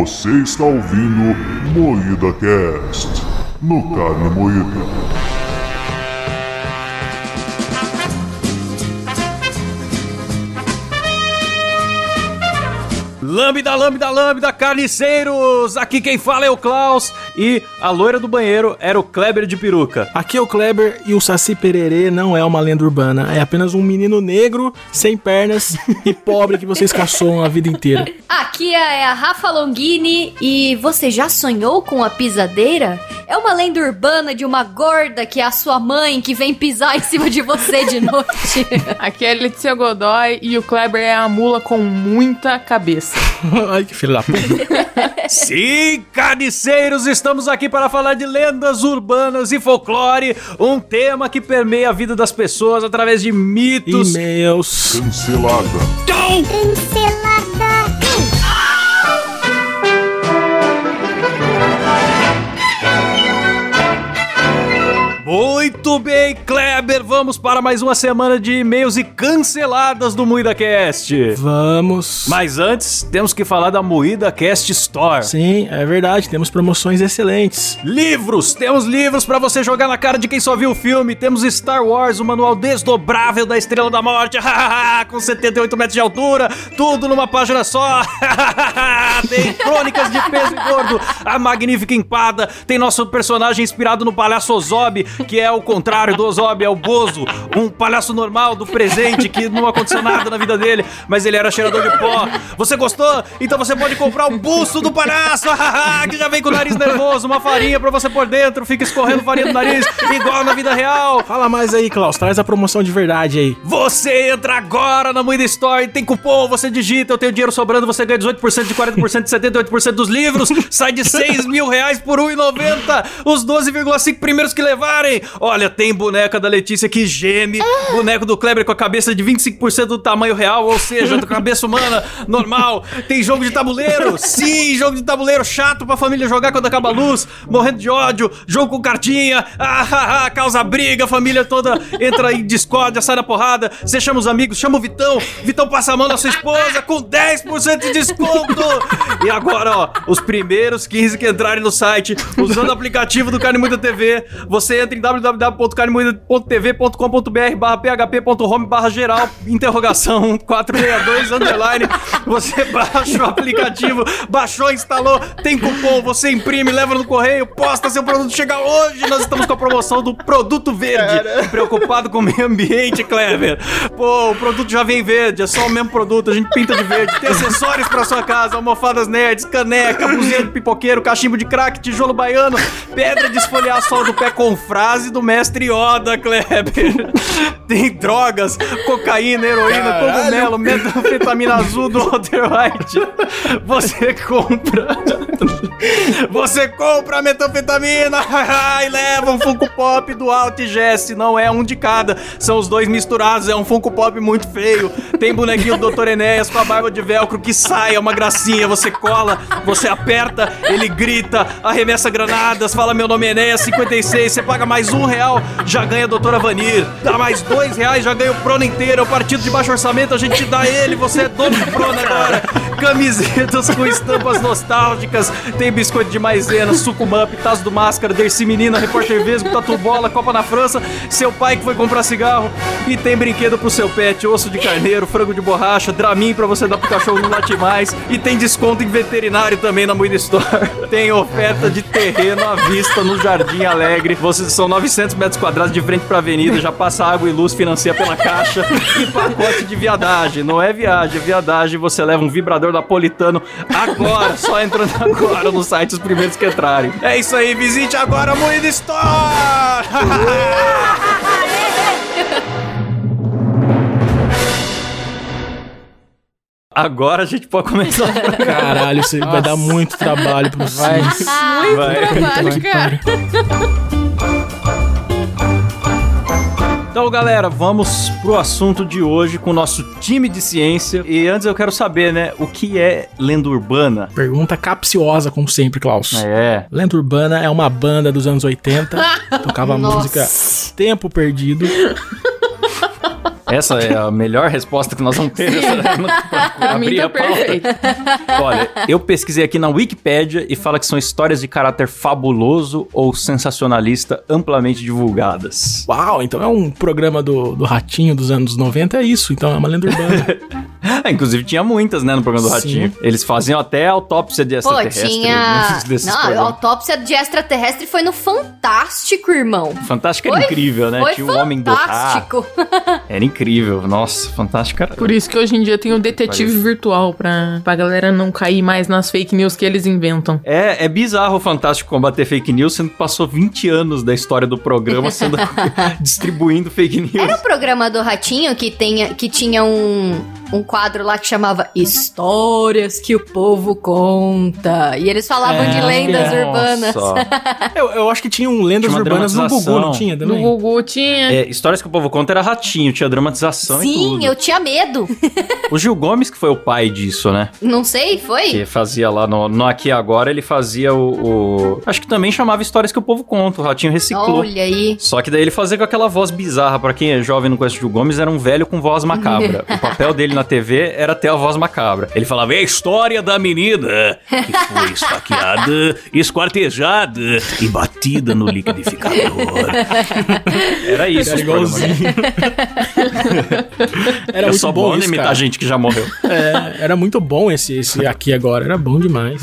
Você está ouvindo Moída Cast no Carne Moída. Lambda, lambda, lambda, carniceiros! Aqui quem fala é o Klaus e a loira do banheiro era o Kleber de peruca. Aqui é o Kleber e o Saci Pererê não é uma lenda urbana, é apenas um menino negro, sem pernas e pobre que vocês caçou a vida inteira. Aqui é a Rafa Longini e você já sonhou com a pisadeira? É uma lenda urbana de uma gorda que é a sua mãe que vem pisar em cima de você de noite. Aqui é a Letícia Godoy e o Kleber é a mula com muita cabeça. Ai, que filho da puta. Sim, carniceiros, estamos aqui para falar de lendas urbanas e folclore, um tema que permeia a vida das pessoas através de mitos. E-mails. Cancelada. Muito bem, Kleber, vamos para mais uma semana de e-mails e canceladas do Moída Cast. Vamos. Mas antes, temos que falar da Moída Cast Store. Sim, é verdade, temos promoções excelentes. Livros! Temos livros pra você jogar na cara de quem só viu o filme. Temos Star Wars, o manual desdobrável da Estrela da Morte, com 78 metros de altura, tudo numa página só. tem Crônicas de Peso e Gordo, a Magnífica Empada, tem nosso personagem inspirado no palhaço Ozob, que é o contrário do Ozob, é o Bozo, um palhaço normal do presente que não aconteceu nada na vida dele, mas ele era cheirador de pó. Você gostou? Então você pode comprar o busto do palhaço, que já vem com o nariz nervoso, uma farinha pra você por dentro, fica escorrendo farinha do nariz, igual na vida real. Fala mais aí, Klaus, traz a promoção de verdade aí. Você entra agora na Moeda Store, tem cupom, você digita, eu tenho dinheiro sobrando, você ganha 18% de 40% de 78% dos livros, sai de 6 mil reais por 1,90. Os 12,5 primeiros que levarem. Olha, tem boneca da Letícia que geme, boneco do Kleber com a cabeça de 25% do tamanho real, ou seja, da cabeça humana normal. Tem jogo de tabuleiro, sim, jogo de tabuleiro chato pra família jogar quando acaba a luz, morrendo de ódio, jogo com cartinha, ah, ah, ah, causa briga, a família toda entra em discórdia, sai na porrada, você chama os amigos, chama o Vitão, Vitão passa a mão na sua esposa com 10% de desconto. E agora, ó, os primeiros 15 que entrarem no site, usando o aplicativo do Carne Muita TV, você entra em www.carnemoída.tv.com.br barra php.home barra geral, interrogação 462, underline, você baixa o aplicativo, baixou, instalou, tem cupom, você imprime, leva no correio, posta seu produto, chega hoje, nós estamos com a promoção do produto verde, preocupado com o meio ambiente, Clever. Pô, o produto já vem verde, é só o mesmo produto, a gente pinta de verde, tem acessórios pra sua casa, almofadas nerds, caneca, buzina de pipoqueiro, cachimbo de crack, tijolo baiano, pedra de esfoliar sol do pé com frase do mestre Yoda, Kleber. Tem drogas, cocaína, heroína, cogumelo, metanfetamina azul do Walter White. Você compra. Você compra a metanfetamina e leva um Funko Pop do Alt Jesse. Não é um de cada, são os dois misturados. É um Funko Pop muito feio. Tem bonequinho do Dr. Enéas com a barba de velcro que sai, é uma gracinha. Você cola, você aperta, ele grita, arremessa granadas, fala meu nome é Enéas 56. Você paga mais um real, já ganha a Doutora Vanir. Dá mais dois reais, já ganha o Prona inteiro. É o partido de baixo orçamento, a gente te dá ele. Você é dono do Prona agora. Camisetas com estampas nostálgicas. Tem biscoito de maisena, suco Mup, tazo do Máscara, Dercy Menina, Repórter Vesgo, Tatu Bola, Copa na França. Seu pai que foi comprar cigarro. E tem brinquedo pro seu pet, osso de carneiro, frango de borracha, Dramin pra você dar pro cachorro não late mais. E tem desconto em veterinário também na Moeda Store. Tem oferta de terreno à vista no Jardim Alegre. Vocês são 900 metros quadrados de frente pra avenida, já passa água e luz, financia pela caixa. E pacote de viadagem. Não é viagem, é viadagem. Você leva um vibrador napolitano agora, só entrando agora no site os primeiros que entrarem. É isso aí, visite agora a Moeda Store! Agora a gente pode começar. Caralho, isso vai dar muito trabalho pro Vai. Sims. Muito Vai. trabalho, cara. Então, galera, vamos pro assunto de hoje com o nosso time de ciência. E antes eu quero saber, né, o que é lenda urbana? Pergunta capciosa, como sempre, Klaus. É. Lenda Urbana é uma banda dos anos 80, tocava música Tempo Perdido. Essa é a melhor resposta que nós vamos ter pra, Pra mim abrir tá a pauta. Olha, eu pesquisei aqui na Wikipédia e fala que são histórias de caráter fabuloso ou sensacionalista amplamente divulgadas. Uau, então é um programa do, do Ratinho dos anos 90, é isso. Então é uma lenda urbana. Inclusive tinha muitas, né, no programa do Sim. Ratinho. Eles faziam até autópsia de Pô, extraterrestre. tinha. desses Não, autópsia de extraterrestre foi no Fantástico, irmão. Fantástico era Foi- incrível, né? Foi Tinha o Homem do fantástico. Era incrível. Nossa, fantástico era. Por isso que hoje em dia tem o detetive Parece. virtual pra, pra galera não cair mais nas fake news que eles inventam. É, é bizarro o Fantástico combater fake news, sendo que passou 20 anos da história do programa sendo distribuindo fake news. Era o programa do Ratinho que, tenha, que tinha um, um quadro lá que chamava Histórias que o povo conta. E eles falavam É, de lendas nossa. urbanas. eu, eu acho que tinha um lendas Tinha urbanas no Gugu, não tinha No também? Gugu tinha. É, histórias que o povo conta era ratinho, tinha dramatização e Sim, tudo. eu tinha medo. O Gil Gomes que foi o pai disso, né? Não sei, foi? Que fazia lá no, no Aqui e Agora, ele fazia o, o- Acho que também chamava histórias que o povo conta, o Ratinho reciclou. Olha aí. Só que daí ele fazia com aquela voz bizarra. Pra quem é jovem e não conhece o Gil Gomes, era um velho com voz macabra. o papel dele na TV era ter a voz macabra. Ele falava, é a história da menina que foi esfaqueada, esquartejada e batida no liquidificador. era isso. Era igualzinho. era Eu muito sou bom isso, imitar cara. gente que já morreu. É, era muito bom esse, esse aqui agora, era bom demais.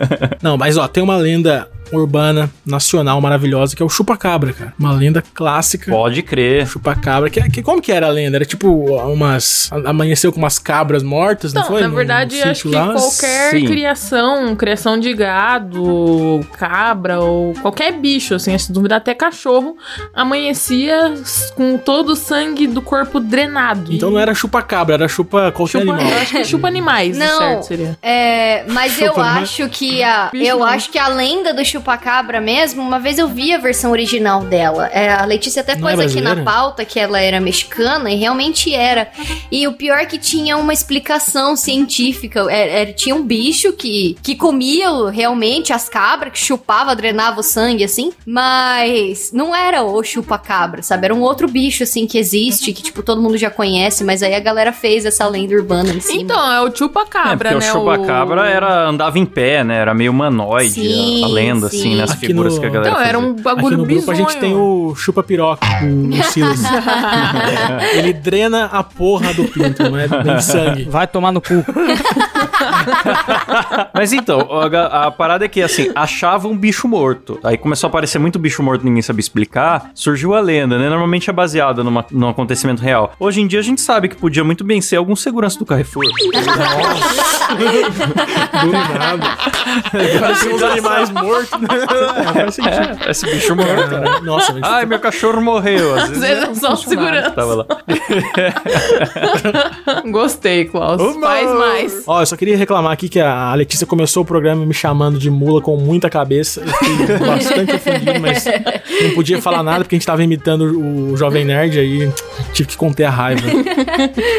Não, mas ó, tem uma lenda urbana nacional maravilhosa que é o Chupacabra, cara. Uma lenda clássica. Pode crer. Chupacabra, que, que como que era a lenda? Era tipo umas amanheceu com umas cabras mortas, não Então, foi? na verdade, acho que lá? qualquer Sim. criação, criação de gado, cabra ou qualquer bicho, assim, se duvidar até cachorro, amanhecia com todo o sangue do corpo drenado. Então não era chupacabra, era chupa qualquer chupa, animal. eu acho que chupa animais, Não. certo seria. É, mas eu Chupa, né? acho que a Bicho eu não. acho que a lenda do chupacabra mesmo, uma vez eu vi a versão original dela. É, a Letícia até Não é pôs aqui na pauta que ela era mexicana e realmente era. E o pior é que tinha uma explicação científica. É, é, tinha um bicho que, que comia o- realmente as cabras, que chupava, drenava o sangue assim, mas não era o chupacabra, sabe? Era um outro bicho assim que existe, que tipo todo mundo já conhece, mas aí a galera fez essa lenda urbana em cima. Então, é o É, chupa-cabra, porque né? o chupacabra era, andava em pé, né? Era meio humanoide Sim, a, a lenda. Assim, nas Aqui figuras no- que a galera Então, era fazia. um Aqui bagulho no grupo bizonho. a gente tem o chupa-piroca, o, o Silas. Ele drena a porra do pinto, não é sangue. Vai tomar no cu. Mas então, a, a parada é que, assim, achava um bicho morto. Aí começou a aparecer muito bicho morto, ninguém sabia explicar. Surgiu a lenda, né? Normalmente é baseada numa, num acontecimento real. Hoje em dia a gente sabe que podia muito bem ser algum segurança do Carrefour. Do nada. Parecia uns animais mortos. Né? É, faz sentido. É, esse bicho morto. Cara, Nossa, mas Ai, meu cachorro morreu. Às vezes, é um só segurança. Tava lá. Gostei, Klaus. Uma- Faz mais. Ó, eu só queria reclamar aqui que a Letícia começou o programa me chamando de mula com muita cabeça. Eu fiquei bastante ofendido, mas não podia falar nada porque a gente tava imitando o Jovem Nerd aí tive que conter a raiva.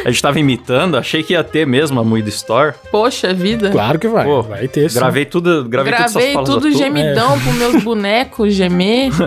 A gente tava imitando, achei que ia ter mesmo a Muida Store. Poxa vida. Claro que vai. Pô, vai ter sim. Gravei tudo, gravei, todas Gravei essas falas tudo à toa. gemidão pro meus bonecos gemer.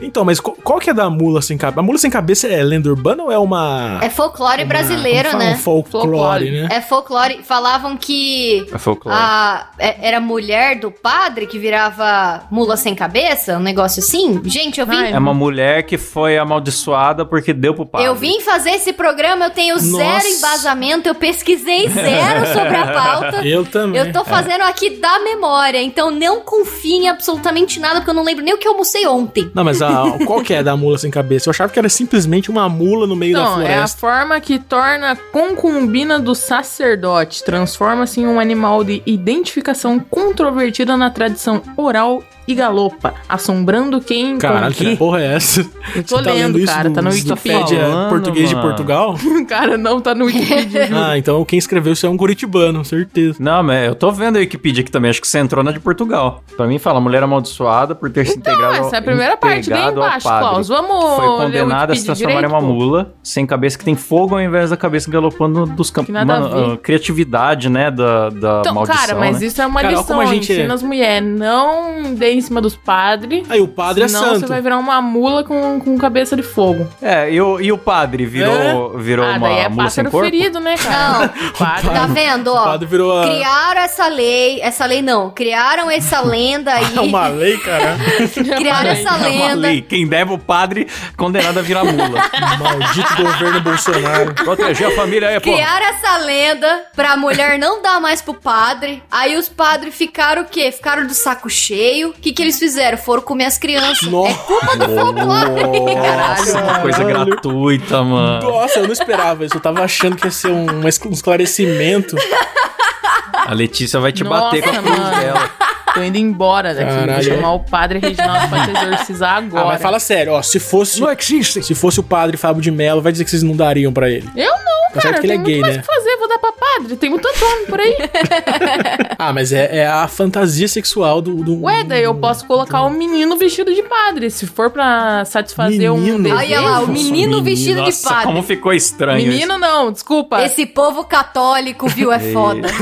Então, mas qual, qual que é da mula sem cabeça? A mula sem cabeça é lenda urbana ou é uma. É folclore uma- brasileiro, fala? né? Um folclore, Folclore. né? É folclore. Falavam que É folclore. a, é- era a mulher do padre que virava mula sem cabeça, um negócio assim. Gente, eu vim. Ai, É uma mulher que foi amaldiçoada porque deu pro padre. Eu vim fazer esse programa, eu tenho zero Nossa. embasamento, eu pesquisei zero sobre a pauta. Eu também. Eu tô fazendo aqui da memória, então não confie em absolutamente nada, porque eu não lembro nem o que eu almocei ontem. Não, mas a, qual que é da mula sem cabeça? Eu achava que era simplesmente uma mula no meio da Então, é a floresta. forma que torna a concubina do sacerdote. Transforma-se em um animal de identificação controvertida na tradição oral e galopa, assombrando quem Caralho, que encontra. porra é essa? Eu tô Você tá lendo, isso cara, do- tá no Wikipedia. Falando, português de mano. Portugal? Cara, não tá no Wikipedia. Ah, então quem escreveu isso é um curitibano, certeza. Não, mas eu tô vendo a Wikipedia aqui também, acho que você entrou na de Portugal. Pra mim fala, mulher amaldiçoada por ter se Então, integrado essa é a primeira parte, bem embaixo. Klaus. Vamos Foi condenada a se transformar em direito, uma pô. mula sem cabeça que tem fogo ao invés da cabeça galopando dos campos. Que nada a ver. a criatividade, né, da, da Então, maldição, cara, mas né? isso é uma Cara, lição. a gente- Ensina as mulheres. Não dê em cima dos padres. Aí o padre Senão é santo. você vai virar uma mula com, com cabeça de fogo. É, e o, e o padre virou, virou ah, uma daí é mula sem corpo? ferido, né, cara? Não. Padre. Tá vendo, O ó? padre virou a... Criaram essa lei, essa lei não, criaram essa lenda aí, É uma lei, cara. criaram essa É uma lenda. lei. Quem deve o padre, condenado a virar mula. Maldito governo Bolsonaro. Proteger a família aí, pô. Criaram essa lenda pra mulher não dar mais pro padre. Aí os padres ficaram o quê? Ficaram do saco cheio. O que, que eles fizeram? Foram comer as crianças. Nossa. É culpa do folclore. Caralho, uma coisa Caralho. gratuita, mano. Nossa, eu não esperava isso. Eu tava achando que ia ser um, um esclarecimento. A Letícia vai te Nossa, bater com a cruz dela. Tô indo embora daqui. Caralho. Vou chamar o padre Reginaldo pra te exorcizar agora. Ah, mas fala sério, ó. Se fosse. Não existe. Se fosse o padre Fábio de Mello, vai dizer que vocês não dariam pra ele. Eu não, Tá certo cara. que ele é gay, né? o que fazer. Vou dar pra padre. Tem muito homem por aí. Ah, mas é, é a fantasia sexual do. do Ué, daí eu posso colocar um menino vestido de padre. Se for pra satisfazer um Menino? desejo. Olha lá, o menino vestido de Nossa, padre. como ficou estranho isso. Menino não, desculpa. Esse povo católico, viu? É foda.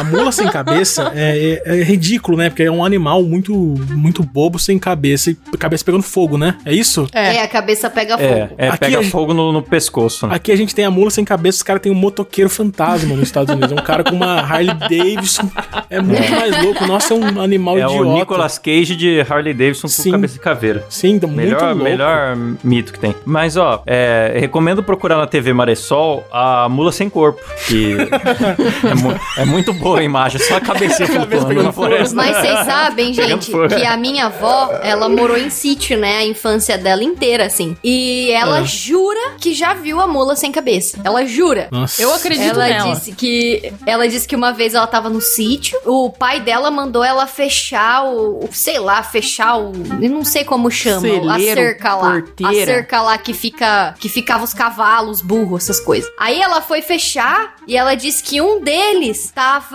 A mula sem cabeça é, é- é ridículo, né? Porque é um animal muito, muito bobo sem cabeça e cabeça pegando fogo, né? É isso? É. É, a cabeça pega É, fogo. é Aqui pega gente- fogo no, no pescoço. Né? Aqui a gente tem a mula sem cabeça, os caras têm um motoqueiro fantasma nos Estados Unidos. É um cara com uma Harley Davidson. É muito mais louco. Nossa, é um animal É idiota. o Nicolas Cage de Harley Davidson com Sim. cabeça de caveira. Sim, tá muito Melhor, louco. melhor mito que tem. Mas, ó, é, recomendo procurar na TV Maressol a Mula Sem Corpo, que é, mu- é muito boa a imagem, só a cabecinha Cabeça flutuando na fogo. floresta. Mas vocês sabem, gente, que a minha avó, ela morou em sítio, né? A infância dela inteira, assim. E ela Ah. jura que já viu a mula sem cabeça. Ela jura. Nossa. Eu acredito Ela nela. disse que ela disse que uma vez ela tava no sítio, o pai dela mandou ela fechar o, o- sei lá, fechar o, eu não sei como chama, a Celeiro, cerca lá, a porteira. cerca lá que fica que ficava os cavalos, burros, essas coisas. Aí ela foi fechar e ela disse que um deles tava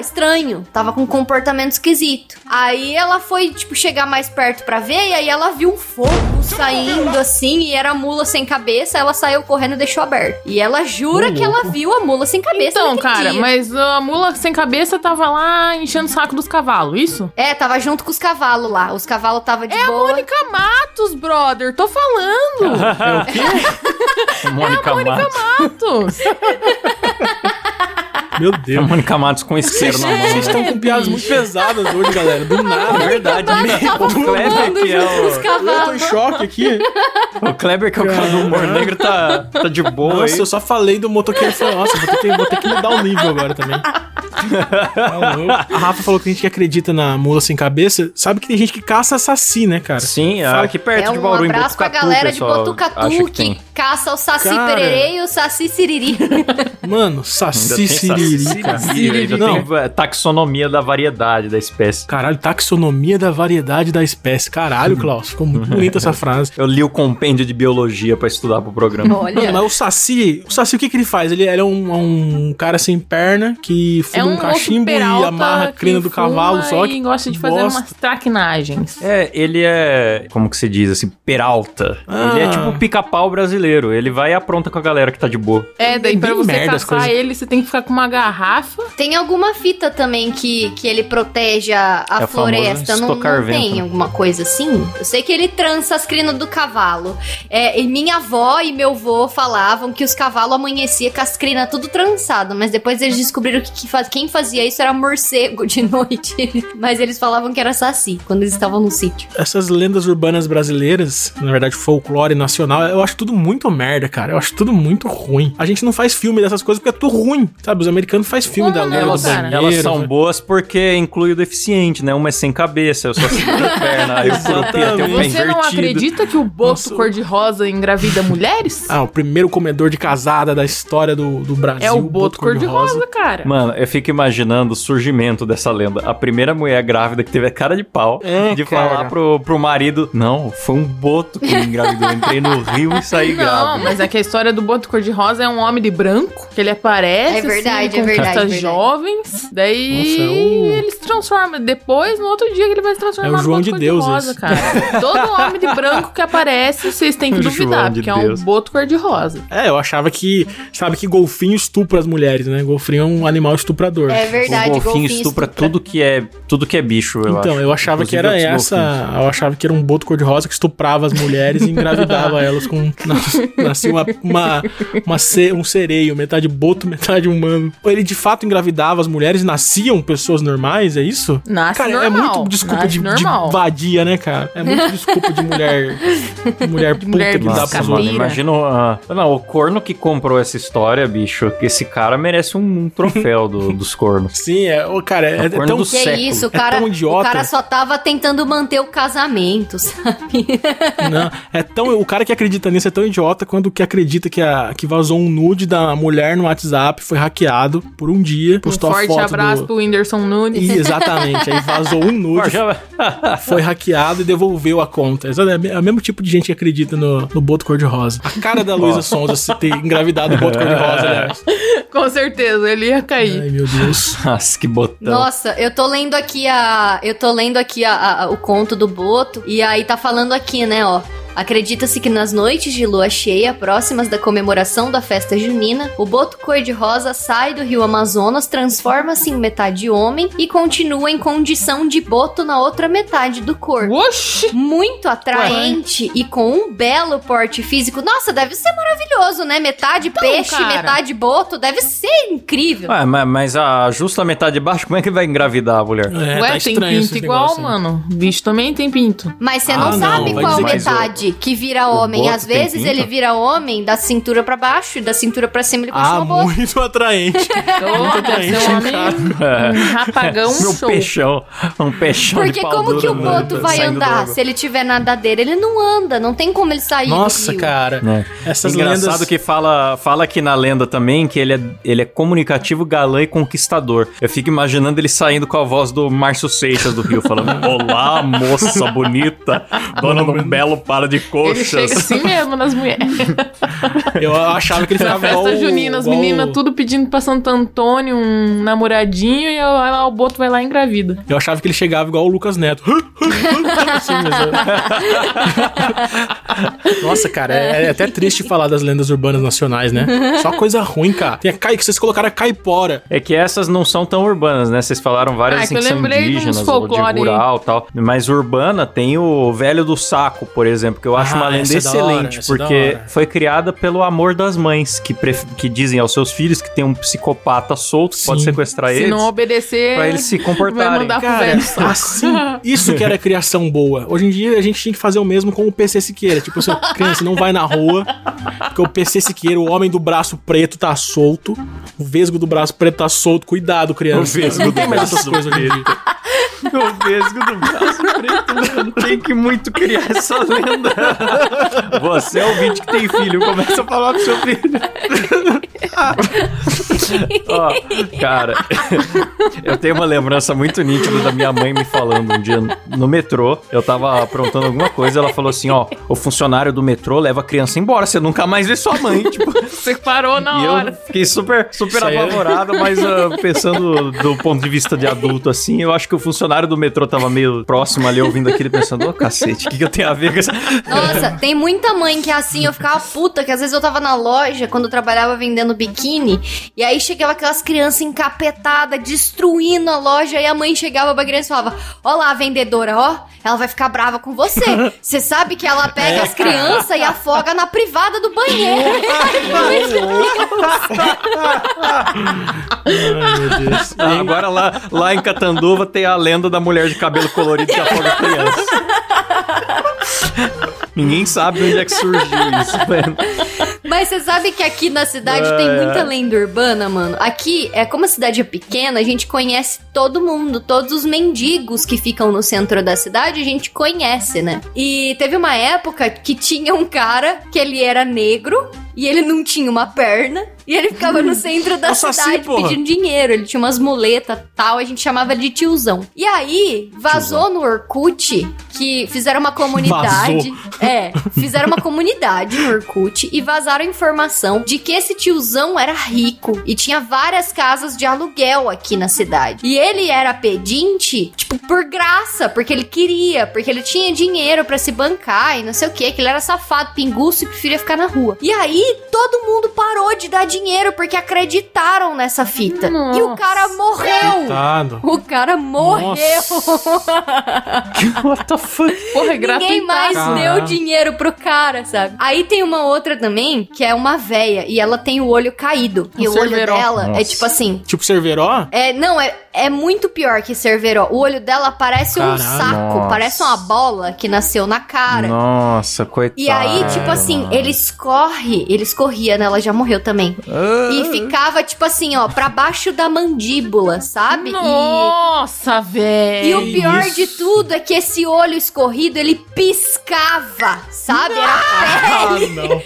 estranho, tava com um comportamento esquisito. Aí ela foi tipo chegar mais perto pra ver e aí ela viu um fogo saindo assim e era a mula sem cabeça, ela saiu correndo e deixou aberto. E ela jura que ela viu a mula sem cabeça Então, cara, dia. mas a mula sem cabeça tava lá enchendo o saco dos cavalos, isso? É, tava junto com os cavalos lá. Os cavalos tava de É a boa. Mônica Matos, brother. Tô falando. É o quê? Mônica Matos. Matos. Meu A Deus. Mônica Matos com isqueiro na mão. Vocês né? estão com piadas muito pesadas hoje, galera. Do nada. É verdade, né? O Kleber que é o... Eu tô em choque aqui. O Kleber que é o cara do humor negro tá, tá de boa Nossa, aí. eu só falei do motoqueiro e falei, nossa, vou ter, que, vou ter que mudar o nível agora também. Tá. A Rafa falou que a gente que acredita na mula sem cabeça. Sabe que tem gente que caça saci, né, cara? Sim, Fala- aqui perto É de um Bauru, em abraço pra galera de pessoal. Acho Botucatu que, tem. Caça o saci Cara. pererê e o saci siriri. Mano, saci. Siriri, ainda Não. tem é, taxonomia da variedade da espécie. Caralho, taxonomia da variedade da espécie. Caralho, Klaus, ficou muito bonita essa frase. Eu li o compêndio de biologia pra estudar pro programa. Mano, Olha. mas o Saci, o Saci o que que ele faz? Ele, ele é um, um cara sem perna que fuma É um um cachimbo e amarra a crina do cavalo só e que gosta de fazer bosta. umas traquinagens. É, ele é, como que se diz assim, peralta. Ah. Ele é tipo o pica-pau brasileiro. Ele vai e apronta com a galera que tá de boa. É, daí Bem pra você merda as caçar coisas. ele, você tem que ficar com uma garrafa. Tem alguma fita também que, que ele protege a, a É floresta? Não, não vento, tem né? alguma coisa assim? Eu sei que ele trança as crinas do cavalo. É, e minha avó e meu avô falavam que os cavalos amanhecia com as crinas tudo trançado, mas depois eles descobriram que, que faz- quem fazia isso era morcego de noite. mas eles falavam que era saci quando eles estavam no sítio. essas lendas urbanas brasileiras, na verdade folclore nacional, eu acho tudo muito merda, cara. Eu acho tudo muito ruim. A gente não faz filme dessas coisas porque é tudo ruim, sabe? Os americanos fazem filme Como da do Elas, cara? banheiro. elas são né? boas porque inclui o deficiente, né? Uma é sem cabeça, eu só seguro a perna, aí o curupira tem o pé. Você não acredita que o boto cor-de-rosa engravida mulheres? Ah, o primeiro comedor de casada da história do, do Brasil. é o boto cor-de-rosa, cara. Mano, eu fico imaginando o surgimento dessa lenda. A primeira mulher grávida que teve a cara de pau É, de cara. falar pro, pro marido: Não, foi um boto que me engravidou. Entrei no rio e saí Não, mas é que a história do Boto Cor-de-Rosa é um homem de branco, que ele aparece, É verdade, assim, é verdade, é verdade. jovens, daí Nossa, é o- ele se transforma. Depois, no outro dia, que ele vai se transformar É o no João Boto de Deus, Cor-de-Rosa, esse. cara. Todo homem de branco que aparece, vocês têm que O duvidar, de porque é um Deus. Boto Cor-de-Rosa. É, eu achava que. Sabe que golfinho estupra as mulheres, né? Golfinho é um animal estuprador. É verdade, o golfinho estupra tudo que é tudo que é bicho, eu Então, acho. eu achava que Inclusive era outros essa. golfinhos. Eu achava que era um boto cor-de-rosa que estuprava as mulheres e engravidava elas com. Nascia uma, uma, uma ce- um sereio, metade boto, metade humano. Ou ele de fato engravidava as mulheres nasciam pessoas normais, é isso? Nasce cara, é normal, muito desculpa de, de vadia, né, cara? É muito desculpa de mulher. De mulher puta mulher que dá pros mano, imagina. o- ah, não, o corno que comprou essa história, bicho, esse cara merece um, troféu do- dos cornos. Sim, é, ô, cara, é, É o é corno tão. do Que é século. isso, o É cara, tão idiota. o cara só tava tentando manter o casamento, sabe? Não, é tão. O cara que acredita nisso é tão idiota quando que acredita que, a, que vazou um nude da mulher no WhatsApp, foi hackeado por um dia, Um postou a forte foto abraço do... pro Whindersson Nunes. Ih, exatamente, aí vazou um nude, foi hackeado e devolveu a conta. Esse É o mesmo tipo de gente que acredita no, no Boto Cor-de-Rosa. A cara da Luísa Sonza se ter engravidado o Boto Cor-de-Rosa, aliás. Com certeza, ele ia cair. Ai, meu Deus. Nossa, que botão. Nossa, eu tô lendo aqui a. Eu tô lendo aqui a- a- o conto do Boto. E aí tá falando aqui, né, ó. Acredita-se que nas noites de lua cheia, próximas da comemoração da festa junina, o boto cor-de-rosa sai do rio Amazonas, transforma-se em metade homem e continua em condição de boto na outra metade do corpo. Oxi! Muito atraente e com um belo porte físico. Nossa, deve ser maravilhoso, né? Metade peixe, cara. metade boto. Deve ser incrível. Ué, mas, mas a justa metade de baixo, como é que vai engravidar a mulher? É, Ué, tá tem estranho pinto igual, mano. Bicho também tem pinto. Mas você Ah, não não, sabe qual dizer- Que vira homem. Às vezes ele vira homem da cintura pra baixo e da cintura pra cima ele continua Ah, boto. muito atraente. Deve ser um um rapagão Meu show. peixão. Um peixão Porque como que o né, boto vai andar se ele tiver nadadeira? Ele não anda, não tem como ele sair Nossa, do rio. cara. É. Essas Engraçado lendas... que fala, fala aqui na lenda também que ele é, ele é comunicativo, galã e conquistador. Eu fico imaginando ele saindo com a voz do Márcio Seixas do Rio, falando: Olá, moça bonita, dona um belo par de Ele coxas. chega assim mesmo nas mulheres. Eu achava que ele ficava festa igual, junina, as meninas tudo pedindo pra Santo Antônio um namoradinho e aí lá o Boto vai lá engravida. Eu achava que ele chegava igual o Lucas Neto. Assim, mas eu- Nossa, cara, é, é até triste falar das lendas urbanas nacionais, né? Só coisa ruim, cara. Tem a cai, que vocês colocaram a caipora. É que essas não são tão urbanas, né? Vocês falaram várias Ah, assim que que eu são indígenas, ou de rural e tal. Mas urbana tem o Velho do Saco, por exemplo, que eu acho Ah, uma lenda é hora, excelente, é da porque hora. foi criada pelo amor das mães, que, que dizem aos seus filhos que tem um psicopata solto que pode Sim. sequestrar Se eles. não obedecer, Pra eles se vai comportarem. mandar pro Cara, velho saco. assim, isso que era criação boa. Hoje em dia a gente tinha que fazer o mesmo com o PC Siqueira. Tipo assim, criança, não vai na rua, porque o PC Siqueira, o homem do braço preto tá solto, o vesgo do braço preto tá solto. Cuidado, criança. O vesgo não do tem mais essas braço coisas hoje em dia. O vesgo do braço preto, mano. Tem que muito criar essa lenda. Você é ouvinte que tem filho, começa a falar pro seu filho. Ó, cara, eu tenho uma lembrança muito nítida da minha mãe me falando um dia no metrô. Eu tava aprontando alguma coisa, ela falou assim: ó, o funcionário do metrô leva a criança embora, você nunca mais vê sua mãe. Tipo, Você parou na e eu hora. fiquei super, super é- apavorado, mas ah, pensando do ponto de vista de adulto, assim, eu acho que o funcionário do metrô tava meio próximo ali ouvindo aquilo e pensando, ô cacete, o que, que eu tenho a ver com essa. Nossa, tem muita mãe que é assim, eu ficava puta, que às vezes eu tava na loja, quando eu trabalhava vendendo biquíni, e aí chegava aquelas crianças encapetadas, destruindo a loja, e a mãe chegava pra criança e falava, ó lá, a vendedora, ó, ela vai ficar brava com você. Você sabe que ela pega as crianças e afoga na privada do banheiro. Ai, meu Deus. Ah, agora lá, lá em Catanduva tem a lenda da mulher de cabelo colorido que afoga a criança. Ninguém sabe onde é que surgiu isso, velho. Mas você sabe que aqui na cidade tem muita lenda urbana, mano. Aqui, é como a cidade é pequena, a gente conhece todo mundo, todos os mendigos que ficam no centro da cidade, a gente conhece, né? E teve uma época que tinha um cara que ele era negro e ele não tinha uma perna E ele ficava no centro da É cidade pedindo dinheiro. Ele tinha umas muletas tal, a gente chamava ele de tiozão. E aí, vazou no Orkut que fizeram uma comunidade. É, fizeram uma comunidade no Orkut e vazaram a informação de que esse tiozão era rico e tinha várias casas de aluguel aqui na cidade. E ele era pedinte, tipo, por graça, porque ele queria, porque ele tinha dinheiro pra se bancar e não sei o que, que ele era safado, pinguço e preferia ficar na rua. E aí, todo mundo parou de dar dinheiro porque acreditaram nessa fita. E o cara morreu. Coitado. O cara morreu. What the fuck? Porra, é Ninguém mais Caralho. deu dinheiro pro cara, sabe? Aí tem uma outra também, que é uma véia, e ela tem o olho caído. E Um o olho dela é Nossa. tipo assim. Tipo Cerveró? É, não, é, é muito pior que Cerveró. O olho dela parece um Caralho. saco, Nossa. parece uma bola que nasceu na cara. Nossa, coitado. E aí, tipo assim, ele escorre, ele escorria, né? Ela já morreu também. E ficava, tipo assim, ó, pra baixo da mandíbula, sabe? E- Nossa, velho. E o pior isso. de tudo é que esse olho escorrido, ele piscava, sabe? Era Ah, pele. não.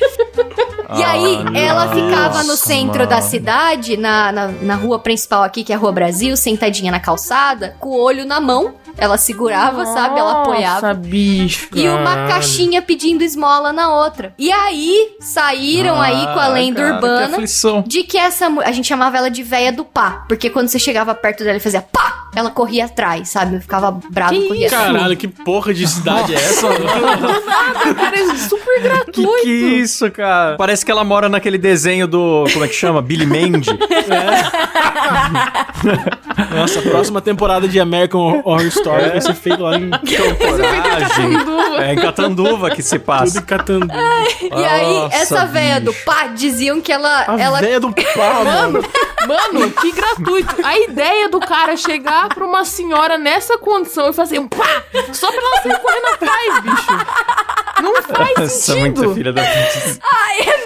E aí, Ah, ela ficava no centro da mano. cidade, na, na, na rua principal aqui, que é a Rua Brasil, sentadinha na calçada, com o olho na mão. Ela segurava, sabe? Ela apoiava. Nossa, bicho. E uma caixinha pedindo esmola na outra. E aí, saíram aí com a Ah, lenda cara, Que urbana aflição. de que essa a gente chamava ela de véia do pá, porque quando você chegava perto dela e fazia pá, ela corria atrás, sabe? Eu ficava brava e Que corria atrás. Caralho, que porra de cidade é essa? Cara, é super Que gratuito. que isso, cara? Parece que ela mora naquele desenho do. Como é que chama? Billy Mandy. Nossa, a próxima temporada de American Horror Story vai ser feita lá em Coragem. É em Catanduva que se tudo passa. em Catandu. E aí, Nossa, essa véia do pá, diziam que ela. A ela véia do pau, mano. Mano, que gratuito. A ideia do cara chegar pra uma senhora nessa condição e fazer um pá, só pra ela sair correndo atrás, bicho. Não faz Essa é muito sentido. filha da puta.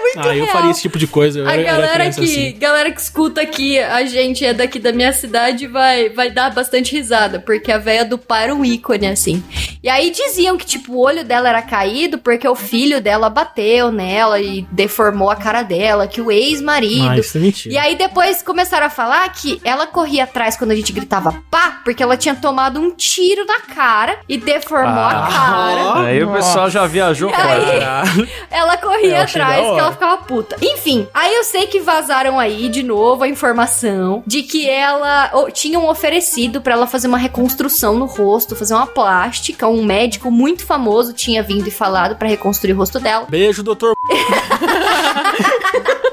muito Ah, eu real. faria esse tipo de coisa. Eu A era- era galera que, assim. galera que escuta aqui, a gente é daqui da minha cidade, vai, vai dar bastante risada, porque a véia era um ícone, assim. E aí diziam que, tipo, o olho dela era caído porque o filho dela bateu nela e deformou a cara dela, que o ex-marido. Ah, isso é mentira. E aí depois começaram a falar que ela corria atrás quando a gente gritava pá, porque ela tinha tomado um tiro na cara e deformou a cara. Aí o pessoal já viajou E aí? Ela É, corria eu achei atrás que ela ficava puta. Enfim, aí eu sei que vazaram aí de novo a informação de que ela ou, tinham oferecido pra ela fazer uma reconstrução no rosto, fazer uma plástica. Um médico muito famoso tinha vindo e falado pra reconstruir o rosto dela. Beijo, doutor.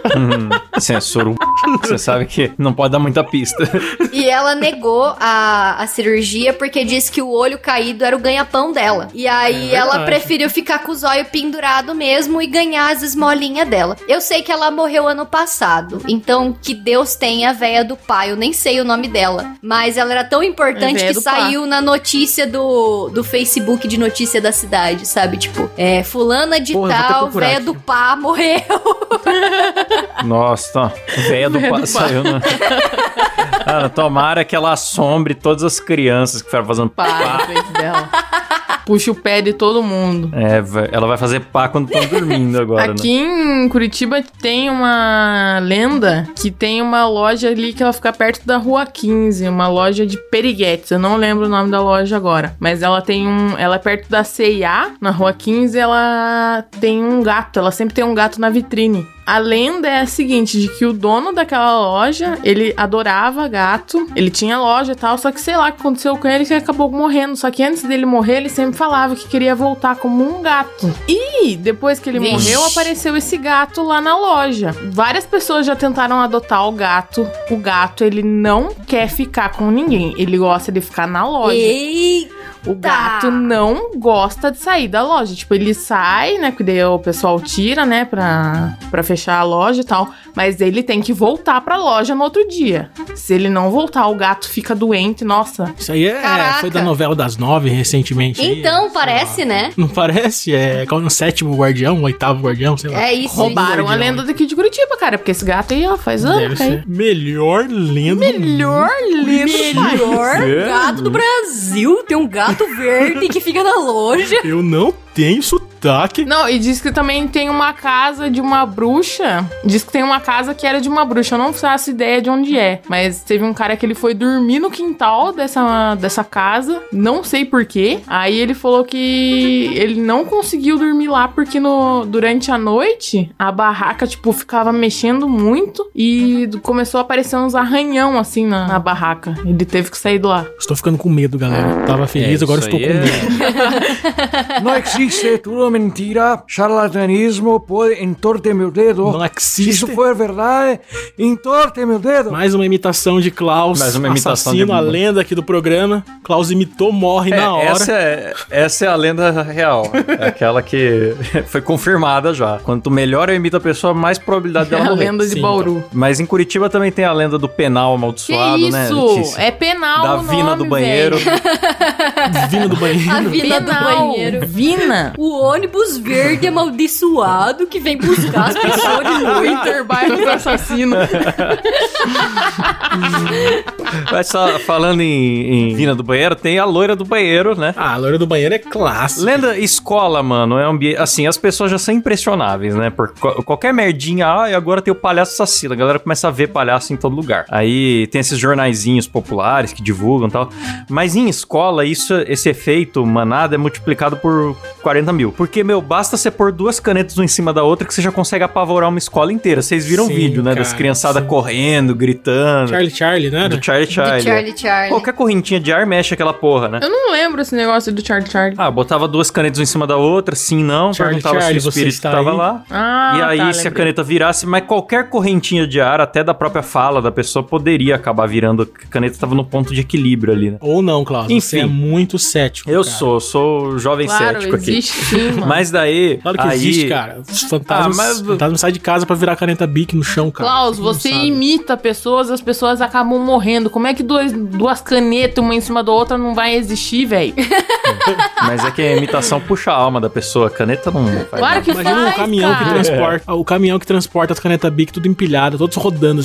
Censura. Você sabe que não pode dar muita pista. E ela negou a, a cirurgia porque disse que o olho caído era o ganha-pão dela. E aí É ela preferiu ficar com os olhos pendurados mesmo e ganhar as esmolinhas dela. Eu sei que ela morreu ano passado, então que Deus tenha a véia do pai. Eu nem sei o nome dela, mas ela era tão É importante véia que do pá. saiu na notícia do, do Facebook de notícia da cidade, sabe? Tipo, é, fulana de Porra, tal, véia aqui. do pá, morreu. Nossa, tá. Véia do pá saiu, né? Cara, tomara que ela assombre todas as crianças que ficaram fazendo Pá pá. dela. Puxa o pé de todo mundo. É, ela vai fazer pá quando estão dormindo agora, né? Aqui em Curitiba tem uma lenda que tem uma loja ali que ela fica perto da Rua 15, uma loja de periguetes. Eu não lembro o nome da loja agora, mas ela tem um, ela é perto da CIA, na Rua 15, ela tem um gato, ela sempre tem um gato na vitrine. A lenda é a seguinte, de que o dono daquela loja, ele adorava gato, ele tinha loja e tal, só que sei lá o que aconteceu com ele que ele acabou morrendo. Só que antes dele morrer, ele sempre falava que queria voltar como um gato. E depois que ele Vixe. morreu, apareceu esse gato lá na loja. Várias pessoas já tentaram adotar o gato. O gato, ele não quer ficar com ninguém, ele gosta de ficar na loja. Eita! O gato não gosta de sair da loja. Tipo, ele sai, né? Porque daí o pessoal tira, né? Pra, pra fechar a loja e tal. Mas ele tem que voltar pra loja no outro dia. Se ele não voltar, o gato fica doente. Nossa. Isso aí é, Caraca. foi da novela das nove recentemente. aí, Então, sei parece, lá. né? Não parece? É qual é o sétimo guardião, o oitavo guardião, sei lá. É isso. Roubaram a guardião. lenda daqui de Curitiba, cara. Porque esse gato aí, ó, faz anos. Melhor lenda. Melhor lenda. Melhor gato do Brasil. Tem um gato verde que fica na loja. Eu não tenho sotaque. Não, e diz que também tem uma casa de uma bruxa. Diz que tem uma casa que era de uma bruxa. Eu não faço ideia de onde é. Mas teve um cara que ele foi dormir no quintal dessa, dessa casa. Não sei porquê. Aí ele falou que ele não conseguiu dormir lá porque no, durante a noite a barraca, tipo, ficava mexendo muito. E começou a aparecer uns arranhão assim na, na barraca. Ele teve que sair de lá. Estou ficando com medo, galera. Tava feliz, É, agora estou aí com é- medo. No existe, tudo mentira, charlatanismo, pode entorte meu dedo. Não Se isso for verdade, entorte meu dedo. Mais uma imitação de Klaus, Mais uma imitação assassino, de- a lenda aqui do programa. Klaus imitou, morre É, na hora. Essa é, essa é a lenda real. É aquela que foi confirmada já. Quanto melhor eu imito a pessoa, mais probabilidade dela a morrer. lenda de sim, Bauru. Mas em Curitiba também tem a lenda do penal Que amaldiçoado, né? isso? Letícia? é penal da vina nome, do banheiro. Vindo do banheiro. A vina do Penal. banheiro. Vina. O ônibus verde amaldiçoado que vem buscar as pessoas de noite. Interbairros assassino. Mas só falando em, em vina do banheiro, tem a loira do banheiro, né? Ah, a loira do banheiro é clássico. Lenda escola, mano, é um ambiente. Assim, as pessoas já são impressionáveis, né? Por co- qualquer merdinha, ah, e agora tem o palhaço assassino. A galera começa a ver palhaço em todo lugar. Aí tem esses jornaizinhos populares que divulgam e tal. Mas em escola, isso, esse efeito manada é multiplicado por 40 mil. Porque, meu, basta você pôr duas canetas uma em cima da outra que você já consegue apavorar uma escola inteira. Vocês viram o vídeo, né? das cara, criançadas sim. correndo, gritando. Charlie Charlie, né? Do Charlie Do Charlie. Charlie Charlie. Qualquer correntinha de ar mexe aquela porra, né? Eu não lembro esse negócio do Charlie Charlie. Ah, botava duas canetas uma em cima da outra, sim, não, Charlie, perguntava Charlie, se o você espírito tava aí? lá. Ah, e aí, tá, se a lembrei. caneta virasse, mas qualquer correntinha de ar, até da própria fala da pessoa, poderia acabar virando. A caneta tava no ponto de equilíbrio ali, né? Ou não. Você Enfim. é muito cético. Eu cara. sou, sou jovem Claro, cético aqui. existe sim. Mas daí. Claro que aí, existe, cara. Os fantasmas, Ah, mas- fantasmas saem de casa pra virar caneta Bic no chão, cara. Klaus, Você imita pessoas, as pessoas acabam morrendo. Como é que duas, duas canetas, uma em cima da outra, não vai existir, velho? Mas é que a imitação puxa a alma da pessoa. Caneta não faz Claro nada. que Imagina um faz, caminhão que cara. transporta. O caminhão que transporta as canetas Bic tudo empilhado, todos rodando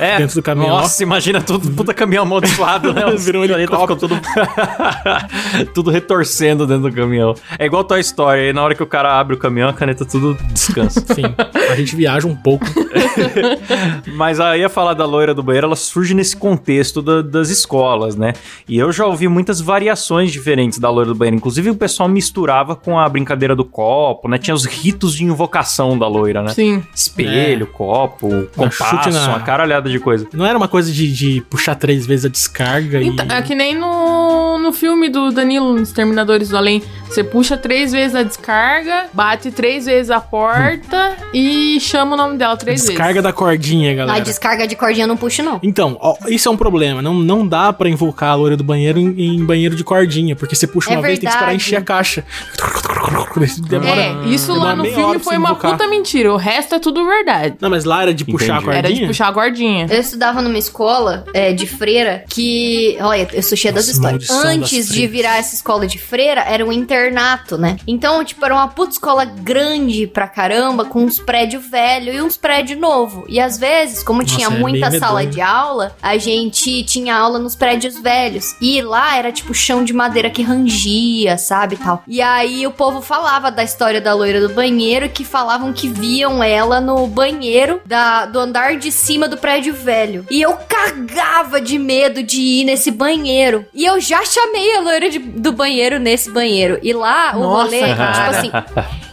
É, dentro do caminhão. Nossa, imagina tudo, puta caminhão amaldiçoado, né? Os Virou um canetas ficam tudo, tudo retorcendo dentro do caminhão. É igual Toy Story, aí na hora que o cara abre o caminhão, a caneta tudo descansa. Enfim, a gente viaja um pouco. Mas aí ia falar da loira do banheiro, ela surge nesse contexto da- das escolas, né? E eu já ouvi muitas variações diferentes da loira do banheiro. Inclusive o pessoal misturava com a brincadeira do copo, né? Tinha os ritos de invocação da loira, né? Sim. Espelho, copo, compasso, chute na- uma caralhada de coisa. Não era uma coisa de, de puxar três vezes a descarga Então, e. é que nem no, no filme do Danilo, nos Terminadores do Além. Você puxa três vezes a descarga, bate três vezes a porta e chama o nome dela três Descarga da cordinha, A galera. descarga de cordinha eu não puxo, não. Então, ó, isso é um problema. Não, não dá pra invocar a loira do banheiro em, em banheiro de cordinha, porque você puxa É uma vez tem que esperar verdade. encher a caixa. Demora. É, isso lá no filme foi uma puta mentira. O resto é tudo verdade. Não, mas lá era de puxar Entendi. a Era cordinha. de puxar a gordinha. Eu estudava numa escola é, de freira que. Olha, eu sou cheia das Nossa, histórias. maldição das Antes de virar essa escola de freira, era um internato, né? Então, tipo, era uma puta escola grande pra caramba, com uns prédios velhos e uns prédios novos. E às vezes, como Nossa, tinha é muita sala medonho. de aula, a gente tinha aula nos prédios velhos. E lá era tipo chão de madeira que rangia, sabe? Tal. E aí o povo falava da história da loira do banheiro, que falavam que viam ela no banheiro da, do andar de cima do prédio velho. E eu cagava de medo de ir nesse banheiro. E eu já chamei a loira de- do banheiro nesse banheiro. E lá o Nossa, rolê, cara. tipo assim,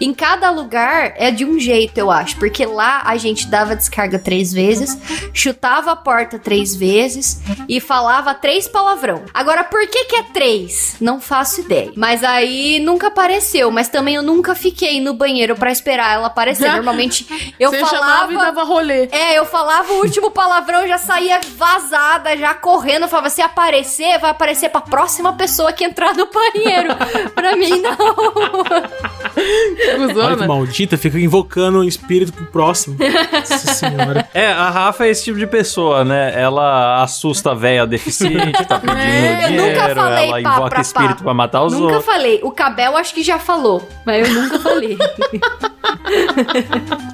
em cada lugar é de um jeito, eu acho. Porque lá a gente dava descarga três vezes, chutava a porta três vezes e falava três palavrão. Agora, por que que é três? Não faço ideia. Mas aí nunca apareceu. Mas também eu nunca fiquei no banheiro pra esperar ela aparecer. Normalmente eu Você falava. e dava rolê. É, eu falava o último palavrão, já saía vazada, já correndo. Eu falava, se aparecer, vai aparecer pra próxima pessoa que entrar no banheiro. pra mim, não. Olha que maldita, fica invocando o espírito pro próximo. Nossa senhora. É, a Rafa é esse tipo de pessoa, né? Ela assusta a véia deficiente, tá pedindo É, eu nunca dinheiro, falei ela pá, invoca pra espírito pá. pra matar os Nunca outros. falei. O Cabel acho que já falou, mas eu nunca falei.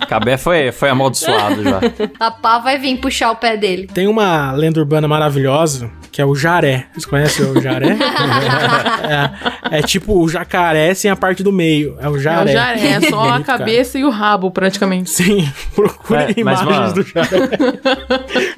Cabé foi, foi amaldiçoado já. A pá vai vir puxar o pé dele. Tem uma lenda urbana maravilhosa, que é o jaré. Vocês conhecem o jaré? é, é tipo o jacaré sem a parte do meio. É o É jaré. o jaré, é só a cara. cabeça e o rabo, praticamente. Sim, procure É, imagens mano- do jaré.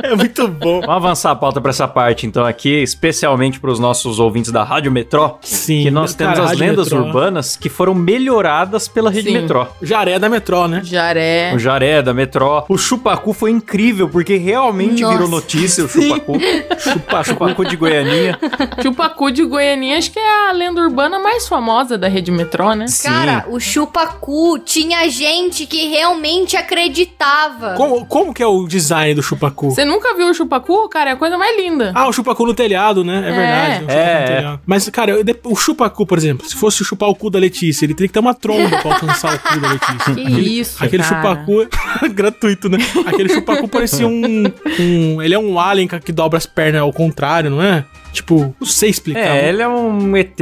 é muito bom. Vamos avançar a pauta pra essa parte, então, aqui, especialmente pros nossos ouvintes da Rádio Metrô. Sim, Que nós cara, temos as lendas Metrô. urbanas que foram melhoradas pela Rede Sim. Metrô. O jaré é da metrô, né? Jaré. O Jaré da Metrô. O Chupacu foi incrível, porque realmente Nossa. virou notícia o Chupacu. Chupa, Chupacu de Goianinha. Chupacu de Goianinha, acho que é a lenda urbana mais famosa da rede metrô, né? Sim. Cara, o chupacu tinha gente que realmente acreditava. Como, como que é o design do chupacu? Você nunca viu o chupacu? Cara, é a coisa mais linda. Ah, o chupacu no telhado, né? É, É. verdade. o É, é. Mas, cara, eu- o chupacu, por exemplo, se fosse chupar o cu da Letícia, ele teria que ter uma tromba pra alcançar o cu da Letícia. Que isso, Aquele cara. chupacu é gratuito, né? Aquele chupacu parecia um, um- Ele é um alien que dobra as pernas ao contrário, não é? Tipo, não sei explicar. É, ele é um ET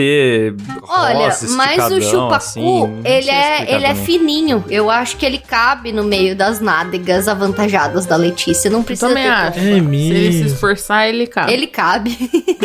Olha, rosa, mas o chupacu, assim, ele, é, ele é fininho. Eu acho que ele cabe no meio das nádegas avantajadas da Letícia. Não Eu precisa também ter acho. É Se mesmo. ele se esforçar, ele cabe. Ele cabe.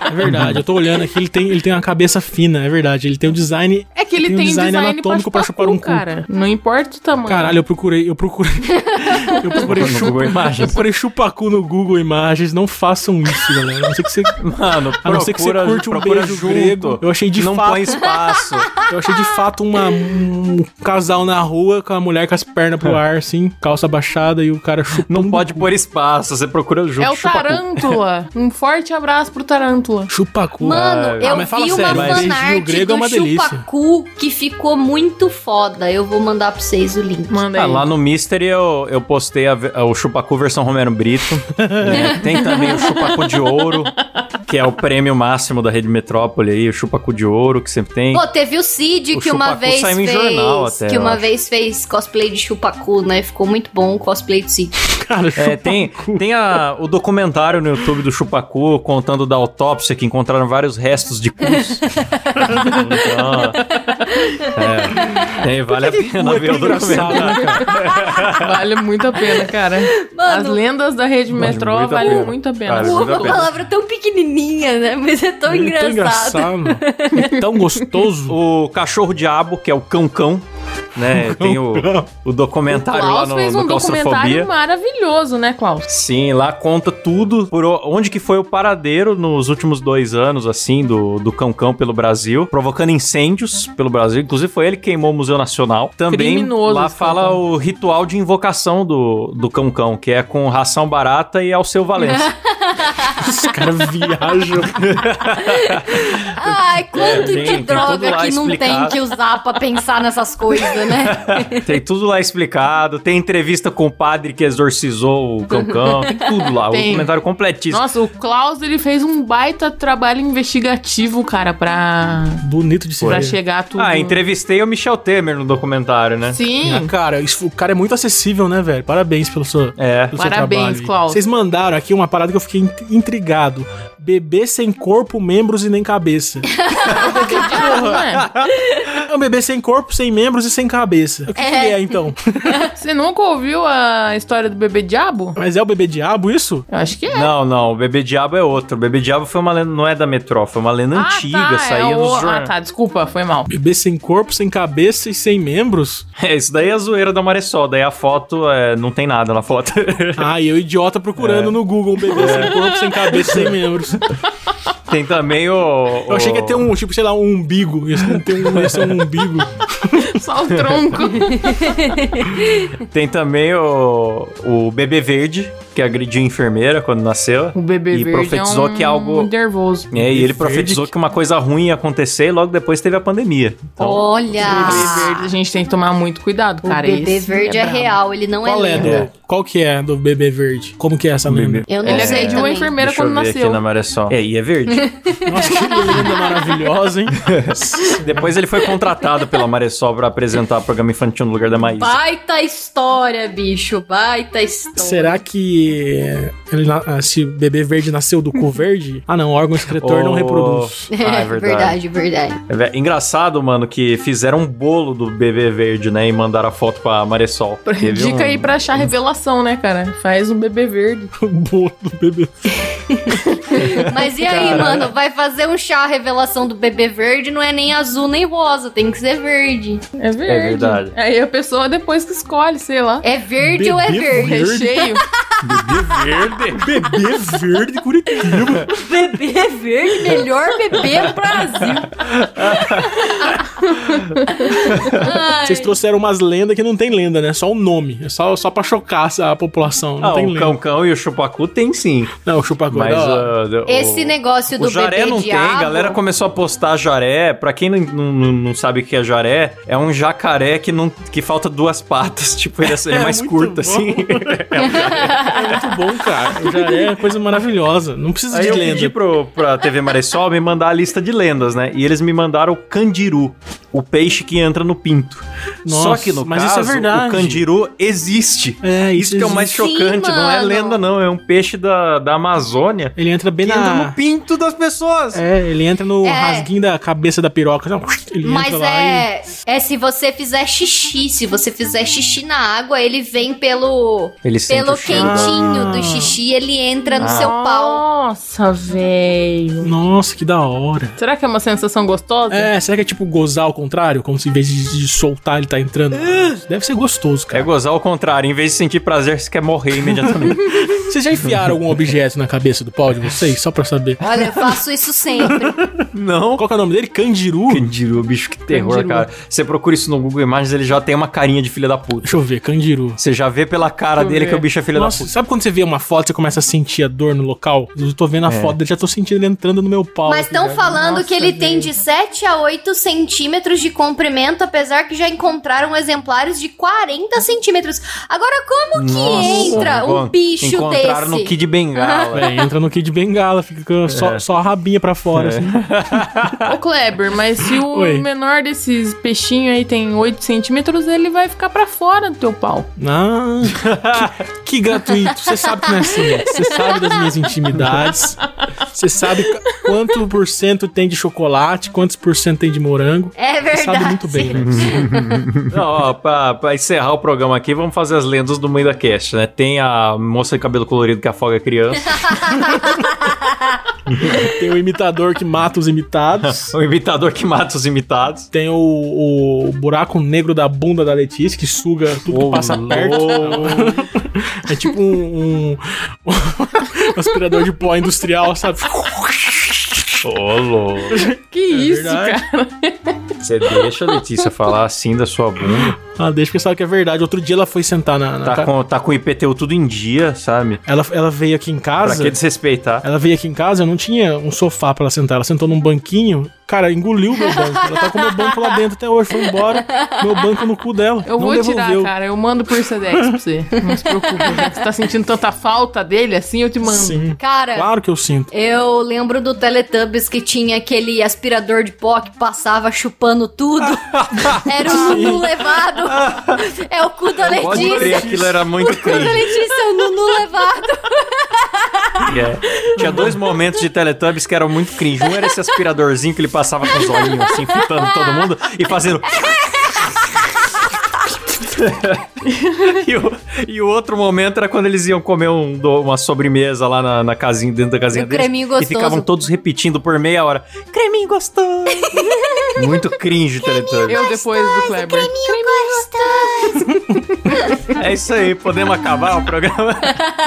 É verdade, eu tô olhando aqui, ele tem, ele tem uma cabeça fina, é verdade. Ele tem um design. É que ele Tem tem, um design design, anatômico pra pra chupar um cu. cara. Não importa o tamanho. Caralho, eu procurei, eu procurei. Eu procurei, No chupa, eu procurei chupacu no Google Imagens. Não façam isso, galera. A não ser que você, Mano, a não ser que você procura, curte um procura beijo junto. grego. Eu achei de não fato. põe espaço. Eu achei de fato uma, um casal na rua com a mulher com as pernas pro ar, assim, calça baixada e o cara chupando. Não pode pôr espaço, você procura junto. É o. Tarântula. um forte abraço pro Tarântula. Chupacu. Mano, Ah, eu mas fala vi uma sério, mas beijinho fanart grego é uma do delícia. chupacu que ficou muito foda. Eu vou mandar pra vocês o link. Manda Ah, lá no Mystery eu, eu postei a ve- o Chupacu versão Romero Brito. né? Tem também o Chupacu de Ouro, que é o prêmio máximo da Rede Metrópole aí, o Chupacu de Ouro, que sempre tem. Pô, teve o Cid O que uma vez saiu em fez. jornal até, que uma acho. vez fez cosplay de chupacu, né? Ficou muito bom o cosplay do Cid. Cara, É, tem, tem a, o documentário no YouTube do Chupacu contando da autópsia que encontraram vários restos de cus. então, é, tem, vale a pena é ver o documentário. Vale muito a pena, cara. Mano. As lendas da rede metrô muito valem pena. muito a pena. Vale muito Uma pena. palavra tão pequenininha, né? Mas é tão É engraçado. engraçado. É tão gostoso. O Cachorro Diabo, que é o Cão Cão, né? Tem o, o documentário lá Klaus no, fez no um documentário maravilhoso, né, Klaus? Sim, lá conta tudo, por o- onde que foi o paradeiro nos últimos dois anos, assim, do, do Cão Cão pelo Brasil, provocando incêndios pelo Brasil. Inclusive foi ele que queimou o Museu Nacional. Também Criminoso lá fala Cão Cão. o ritual de invocação do, do Cão Cão, que é com ração barata e Alceu Valença. Os caras viajam. Ai, quanto É, tem- de tem droga que não tem explicado. que usar pra pensar nessas coisas, né? tem tudo lá explicado. Tem entrevista com o padre que exorcizou o Cão Cão. Tem tudo lá. O Tem. documentário completíssimo. Nossa, o Klaus, ele fez um baita trabalho investigativo, cara, pra, Bonito de se pra ver. chegar a tudo. Ah, entrevistei o Michel Temer no documentário, né? Sim. Ah, cara, isso- o cara é muito acessível, né, velho? Parabéns pelo seu, É. pelo seu Parabéns, trabalho. aí. Klaus. Vocês mandaram aqui uma parada que eu fiquei int- Bebê sem corpo, membros e nem cabeça. É? É um bebê sem corpo, sem membros e sem cabeça. O que, que ele é, então? Você nunca ouviu a história do bebê diabo? Mas é o bebê diabo isso? Eu acho que é. Não, não, o Bebê Diabo é outro. O Bebê Diabo foi uma lenda, não é da Metrô, foi uma lenda antiga, ah, tá, saía é nos o... Ah, jornais. tá, desculpa, foi mal. Bebê sem corpo, sem cabeça e sem membros? É, isso daí é a zoeira da Maressol, daí a foto é, não tem nada na foto. Ah, e eu idiota procurando É. no Google um bebê sem corpo, sem cabeça sem membros. tem também o. Eu achei que ia ter um, tipo, sei lá, um umbigo. Ia ter um, ia ser um umbigo. Só o tronco. Tem também o, o Bebê Verde, que agrediu a enfermeira quando nasceu. O bebê e verde profetizou é um que algo. nervoso. É, e ele Verde profetizou que- que uma coisa ruim ia acontecer e logo depois teve a pandemia. Então, Olha! Bebê verde, a gente tem que tomar muito cuidado, O cara. bebê esse verde é, brabo. real, ele não Qual é é lenda. Qual que é do bebê verde? Como que é essa lenda? Eu não Ele sei agrediu a também. enfermeira deixa quando eu ver aqui nasceu. na Maressol. É, e é verde. Nossa, que lenda maravilhosa, hein? depois ele foi contratado pela Maressol pra apresentar o programa infantil no lugar da Maísa. Baita história, bicho. Baita história. Será que ele na- ah, se o bebê verde nasceu do cu verde? Ah, não, o órgão excretor não Oh. reproduz. Ah, é verdade. verdade, verdade. É engraçado, mano, que fizeram um bolo do bebê verde, né? E mandaram a foto pra Maressol. Teve Dica um- aí pra achar revelação, né, cara? Faz um bebê verde. O bolo do bebê. Mas e aí, mano? Vai fazer um chá revelação do bebê verde, não é nem azul nem rosa, tem que ser verde. É verde. É verdade. Aí a pessoa depois que escolhe, sei lá. É verde ou é Bebê verde? verde? Recheio. Verde? Bebê verde de Curitiba. Bebê verde, melhor bebê do Brasil. Vocês trouxeram umas lendas que não tem lenda, né? Só o nome. É só, só pra chocar a população. Não Ah, tem o lenda. Cão-Cão e o Chupacu tem sim. Não, o chupa Mas ah, o- Esse negócio do O jaré bebê não diabo... tem, a galera começou a postar jaré. Pra quem não, não, não sabe o que é jaré, é um jacaré que, não, que falta duas patas. Tipo, ele é, ele é É mais curto, bom. assim. É muito bom, cara. É coisa maravilhosa. Não precisa Aí de eu lenda. pedi pro, pra TV Maressol me mandar a lista de lendas, né? E eles me mandaram o candiru, o peixe que entra no pinto. Nossa, Só que no mas caso, isso é verdade. o candiru existe. É, Isso que é o mais chocante, Sim, não é lenda não, é um peixe da, da Amazônia Ele entra bem que entra na... no pinto das pessoas. É, ele entra no É. rasguinho da cabeça da piroca. Ele Mas entra lá é, é se você fizer xixi, se você fizer xixi na água, ele vem pelo Ele pelo o quentinho Ah. do xixi, ele entra no Ah. seu pau. Nossa, velho. e... Nossa, que da hora. Será que é uma sensação gostosa? É, será que é tipo gozar ao contrário? Como se em vez de, de soltar ele tá entrando? Deve ser gostoso, É cara. gozar ao contrário, em vez de sentir prazer, você quer morrer imediatamente. Vocês já enfiaram algum objeto na cabeça do pau de vocês? Só pra saber. Olha, eu faço isso sempre. não. Qual que é o nome dele? Candiru? Candiru, bicho, que terror, Candiru. cara. Você procura isso no Google Imagens, ele já tem uma carinha de filha da puta. Deixa eu ver, Candiru. Você já vê pela cara dele ver. que o bicho é filha Nossa, da puta. sabe quando você vê uma foto e você começa a sentir a dor no local? Eu tô vendo a É. foto dele, já tô sentindo ele entrando no meu pau. Mas estão já. falando Nossa, que ele tem de 7 a 8 centímetros de comprimento, apesar que já encontraram exemplares de 40 centímetros. Agora, como que entra um Bom, bicho Encontraram desse? no Kid Bengala. É, entra no Kid Bengala, fica com só, É. só a rabinha pra fora, assim. Ô, Kleber, mas se o Oi. menor desses peixinhos aí tem 8 centímetros, ele vai ficar pra fora do teu pau. Ah, que, que gratuito. Você sabe que não é assim. Você sabe das minhas intimidades. Você sabe qu- quanto por cento tem de chocolate, quantos por cento tem de morango. É Você verdade. sabe muito bem, né? Não, ó, pra, pra encerrar o programa aqui, vamos fazer as lendas do Moída Cast, né? Tem a moça de cabelo colorido que afoga a criança, Tem o imitador que mata os imitados. o imitador que mata os imitados. Tem o, o buraco negro da bunda da Letícia, que suga tudo que Ô, passa perto. É tipo um, um- um aspirador de pó industrial, sabe? Ô, louco. Que isso, verdade. cara? Você deixa a Letícia falar assim da sua bunda. Ah, deixa que sabe que é verdade. Outro dia ela foi sentar na. na Tá ca- com, tá com o IPTU tudo em dia, sabe? ela, ela veio aqui em Pra casa. que desrespeitar? Ela veio aqui em casa, eu não tinha um sofá pra ela sentar. Ela sentou num banquinho. Cara, engoliu meu banco. Ela tá com meu banco lá dentro até hoje. Foi embora. Meu banco no cu dela. Eu não vou devolveu. tirar, cara. Eu mando por Sedex pra você. Não se. Já que você tá sentindo tanta falta dele assim, eu te mando. Sim. Cara, Claro que eu sinto. eu lembro do Teletubbies que tinha aquele aspirador de pó que passava chupando tudo. Era o Nunu levado. É o cu da Pode crer, Letícia. aquilo era muito O cu da. Letícia é o Nunu levado. É. Tinha dois momentos de Teletubbies que eram muito cringe. Um era esse aspiradorzinho que ele passava com os olhinhos assim, fitando todo mundo e fazendo. e, o, e o outro momento era quando eles iam comer um uma sobremesa lá na, na casinha, dentro da casinha Um deles. creminho E gostoso. ficavam todos repetindo por meia hora. Creminho gostoso. Muito cringe, Teletubbies. Eu depois do Kleber. É isso aí, podemos acabar o programa?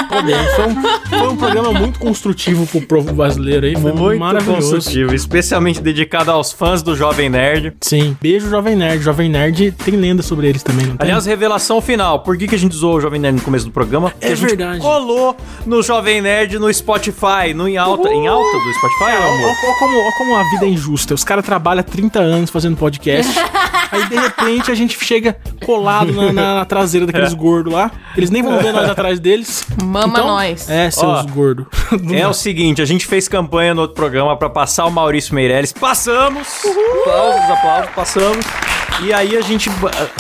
Podemos. Foi um, foi um programa muito construtivo pro povo brasileiro aí. Foi Muito maravilhoso. construtivo, especialmente dedicado aos fãs do Jovem Nerd. Sim. Beijo, Jovem Nerd. Jovem Nerd tem lenda sobre eles também, não tem? Apenas revelação final. Por que, que a gente zoou o Jovem Nerd no começo do programa? Porque É a gente verdade. colou no Jovem Nerd no Spotify, no em alta, em alta do Spotify, Olha amor? olha como, como a vida é injusta. Os caras trabalham 30 anos fazendo podcast. aí, de repente, a gente chega colado na, na- na traseira daqueles gordos lá. Eles nem vão ver nós atrás deles. Mama nós. É, seus gordos. É o seguinte, a gente fez campanha no outro programa pra passar o Maurício Meirelles. Passamos! Aplausos, aplausos, passamos. E aí a gente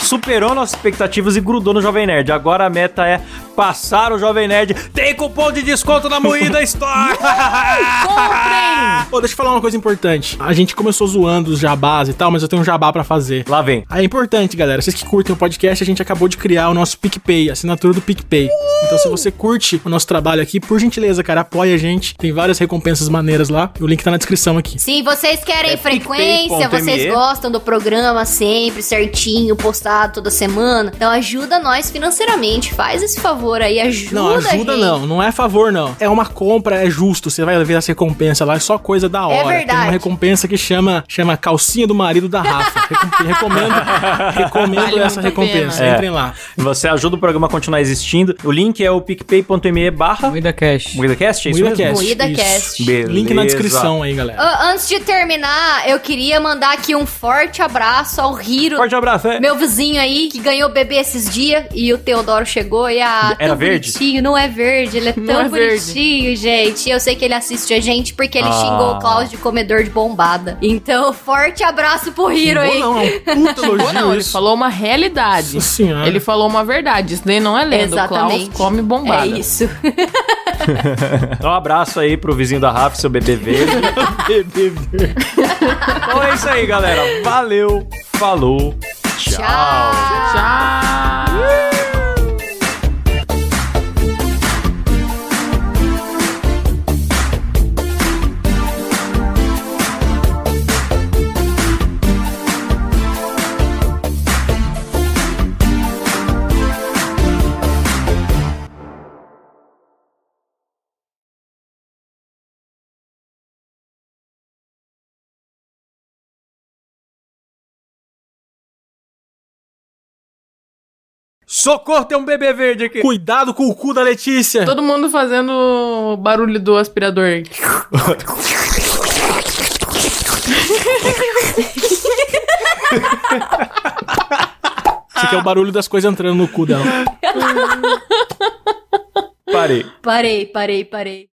superou nossas expectativas e grudou no Jovem Nerd. Agora a meta é passar o Jovem Nerd. Tem cupom de desconto na Moída Store! Comprem! Pô, deixa eu falar uma coisa importante. A gente começou zoando os jabás e tal, mas eu tenho um jabá pra fazer. Lá vem. Ah, é importante, galera. Vocês que curtem o podcast, a gente acabou de criar o nosso PicPay, assinatura do PicPay. Então, se você curte o nosso trabalho aqui, por gentileza, cara, apoia a gente. Tem várias recompensas maneiras lá. O link tá na descrição aqui. Sim, vocês querem É frequência, vocês gostam do programa sempre, certinho, postado toda semana. Então ajuda nós financeiramente. Faz esse favor aí, ajuda Não, a ajuda gente. não. Não é favor, não. É uma compra, é justo. Você vai ver essa recompensa lá, é só coisa da hora. Tem verdade. uma recompensa que chama, chama calcinha do marido da Rafa. Recom- recomendo recomendo Vale essa recompensa. pena. Entrem lá. Você ajuda o programa a continuar existindo. O link é o picpay.me barra Moída Cash. MoídaCast, é isso mesmo? Moída isso. Cast. Beleza. Link na descrição aí, galera. Ah, antes de terminar, eu queria mandar aqui um forte abraço ao Hiro. Forte abraço, é. Meu vizinho aí, que ganhou bebê esses dias, e o Teodoro chegou e a. Era tão verde? Bonitinho, não é verde, ele é Não tão é verde. bonitinho, gente. Eu sei que ele assiste a gente porque ele Ah. xingou o Klaus de comedor de bombada. Então, forte abraço pro Hiro aí. Ou não, é puta Ou elogio não, ele falou uma realidade. Nossa senhora. Ele falou uma verdade. Isso daí não é lenda. O Klaus Exatamente. come bombada. É isso. Um abraço aí pro vizinho da Rafa, seu bebê verde. Bebê verde. então é isso aí, galera. Valeu, falou, 加加。Socorro, tem um bebê verde aqui. Cuidado com o cu da Letícia. Todo mundo fazendo o barulho do aspirador. Esse aqui é o barulho das coisas entrando no cu dela. Parei. Parei, parei, parei.